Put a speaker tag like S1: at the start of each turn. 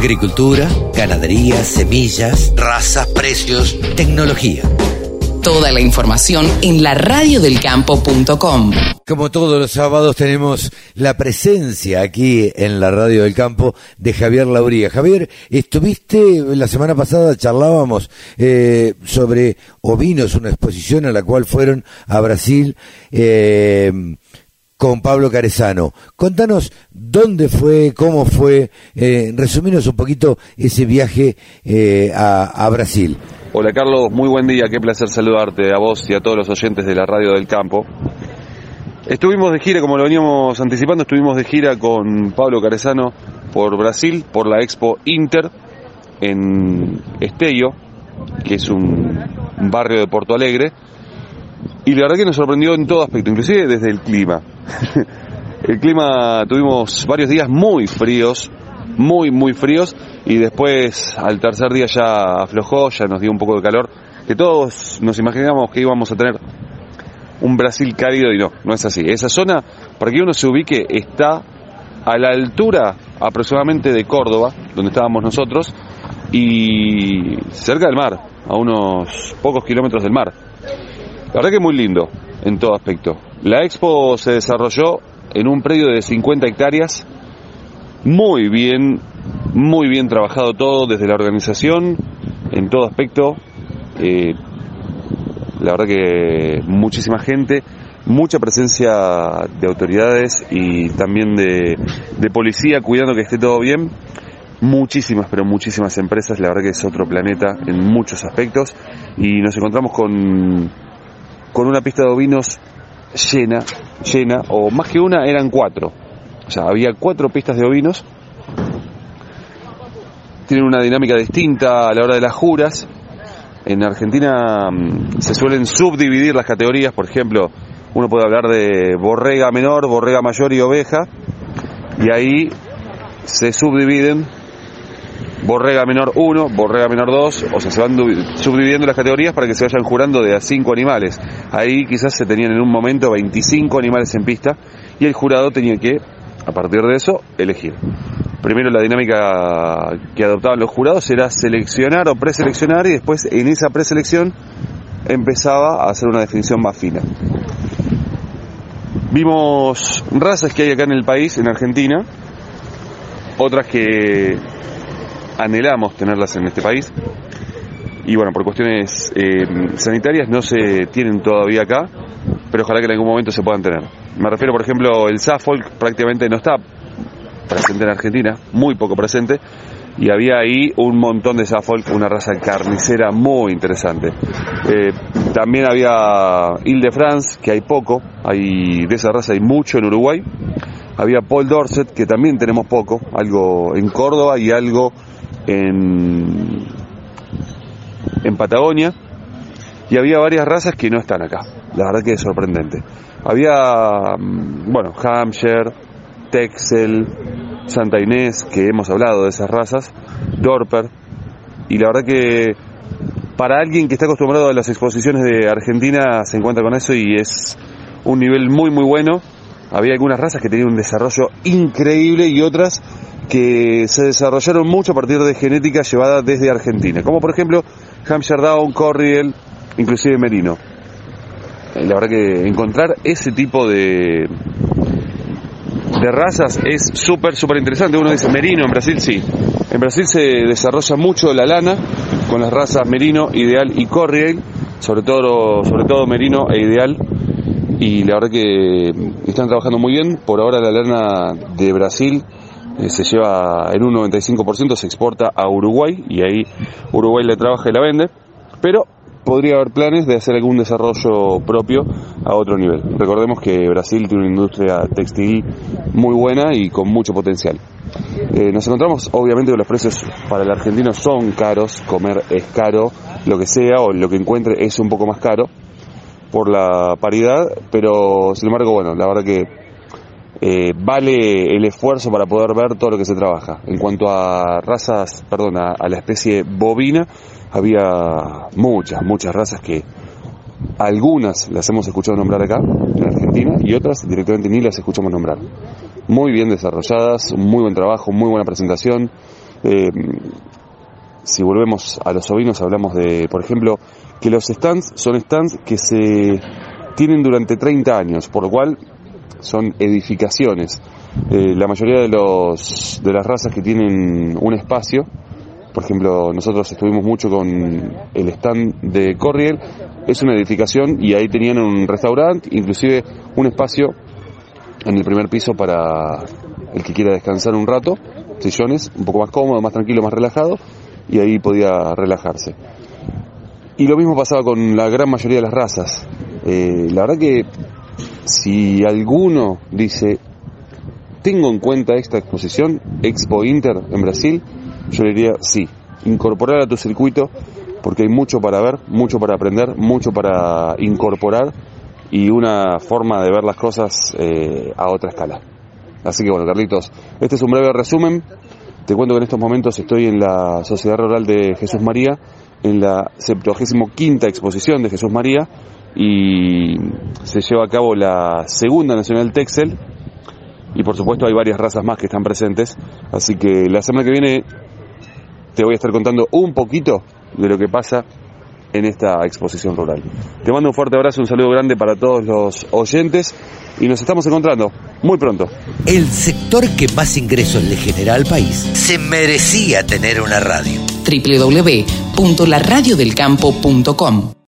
S1: Agricultura, ganadería, semillas, razas, precios, tecnología.
S2: Toda la información en la radiodelcampo.com.
S3: Como todos los sábados tenemos la presencia aquí en la Radio del Campo de Javier Lauría. Javier, estuviste la semana pasada, charlábamos eh, sobre ovinos, una exposición a la cual fueron a Brasil. Eh, con Pablo Carezano. Contanos dónde fue, cómo fue, eh, resuminos un poquito ese viaje eh, a, Brasil.
S4: Hola Carlos, muy buen día, qué placer saludarte a vos y a todos los oyentes de la Radio del Campo. Estuvimos de gira, como lo veníamos anticipando, estuvimos de gira con Pablo Carezano por Brasil, por la Expo Inter en Estello, que es un barrio de Porto Alegre, y la verdad que nos sorprendió en todo aspecto, inclusive desde el clima. El clima tuvimos varios días muy fríos, muy, muy fríos, y después al tercer día ya aflojó, ya nos dio un poco de calor, que todos nos imaginábamos que íbamos a tener un Brasil cálido y no, no es así. Esa zona, para que uno se ubique, está a la altura aproximadamente de Córdoba, donde estábamos nosotros, y cerca del mar, a unos pocos kilómetros del mar. La verdad que muy lindo en todo aspecto. La expo se desarrolló en un predio de 50 hectáreas, muy bien, muy bien trabajado todo desde la organización, en todo aspecto. Eh, la verdad que muchísima gente, mucha presencia de autoridades y también de, policía cuidando que esté todo bien. Muchísimas, pero muchísimas empresas, la verdad que es otro planeta en muchos aspectos. Y nos encontramos con con una pista de ovinos llena, llena, o más que una, eran cuatro. O sea, había cuatro pistas de ovinos. Tienen una dinámica distinta a la hora de las juras. En Argentina mm, se suelen subdividir las categorías, por ejemplo, uno puede hablar de borrega menor, borrega mayor y oveja, y ahí se subdividen Borrega menor 1, Borrega menor 2, o sea, se van subdividiendo las categorías para que se vayan jurando de a 5 animales. Ahí quizás se tenían en un momento 25 animales en pista y el jurado tenía que, a partir de eso, elegir. Primero la dinámica que adoptaban los jurados era seleccionar o preseleccionar y después en esa preselección empezaba a hacer una definición más fina. Vimos razas que hay acá en el país, en Argentina, otras que anhelamos tenerlas en este país. Y bueno, por cuestiones eh, sanitarias no se tienen todavía acá, pero ojalá que en algún momento se puedan tener. Me refiero, por ejemplo, el Suffolk prácticamente no está presente en Argentina, muy poco presente, y había ahí un montón de Suffolk, una raza carnicera muy interesante. Eh, también había Ile de France, que hay poco, hay de esa raza hay mucho en Uruguay. Había Paul Dorset, que también tenemos poco, algo en Córdoba y algo en, Patagonia y había varias razas que no están acá. La verdad que es sorprendente. Había, mm, bueno, Hampshire, Texel, Santa Inés, que hemos hablado de esas razas, Dorper, y la verdad que para alguien que está acostumbrado a las exposiciones de Argentina se encuentra con eso y es un nivel muy muy bueno. Había algunas razas que tenían un desarrollo increíble y otras que se desarrollaron mucho a partir de genética llevada desde Argentina, como por ejemplo Hampshire Down, Corriel, inclusive Merino. Eh, la verdad que encontrar ese tipo de, de razas es súper, súper interesante. Uno dice Merino en Brasil, sí. En Brasil se desarrolla mucho la lana con las razas Merino, Ideal y Corriel, sobre todo, sobre todo Merino e Ideal. Y la verdad que están trabajando muy bien. Por ahora la lana de Brasil se lleva en un 95%, se exporta a Uruguay y ahí Uruguay le trabaja y la vende, pero podría haber planes de hacer algún desarrollo propio a otro nivel. Recordemos que Brasil tiene una industria textil muy buena y con mucho potencial. Eh, nos encontramos obviamente que los precios para el argentino son caros, comer es caro, lo que sea o lo que encuentre es un poco más caro por la paridad, pero sin embargo, bueno, la verdad que eh, vale el esfuerzo para poder ver todo lo que se trabaja. En cuanto a razas, perdón, a, la especie bovina, había muchas, muchas razas que algunas las hemos escuchado nombrar acá, en Argentina, y otras directamente ni las escuchamos nombrar. Muy bien desarrolladas, muy buen trabajo, muy buena presentación. Eh, si volvemos a los ovinos, hablamos de, por ejemplo, que los stands son stands que se tienen durante 30 años, por lo cual son edificaciones. Eh, la mayoría de, los, de las razas que tienen un espacio, por ejemplo, nosotros estuvimos mucho con el stand de Corriel, es una edificación y ahí tenían un restaurante, inclusive un espacio en el primer piso para el que quiera descansar un rato, sillones, un poco más cómodo, más tranquilo, más relajado, y ahí podía relajarse. Y lo mismo pasaba con la gran mayoría de las razas. Eh, la verdad que si alguno dice, tengo en cuenta esta exposición, Expo Inter en Brasil, yo le diría sí, incorporar a tu circuito porque hay mucho para ver, mucho para aprender, mucho para incorporar y una forma de ver las cosas eh, a otra escala. Así que bueno, Carlitos, este es un breve resumen. Te cuento que en estos momentos estoy en la Sociedad Rural de Jesús María, en la 75 exposición de Jesús María, y se lleva a cabo la segunda Nacional Texel, y por supuesto hay varias razas más que están presentes, así que la semana que viene te voy a estar contando un poquito de lo que pasa en esta exposición rural. Te mando un fuerte abrazo, un saludo grande para todos los oyentes y nos estamos encontrando muy pronto.
S1: El sector que más ingresos le genera al país se merecía tener una radio.
S2: www.laradiodelcampo.com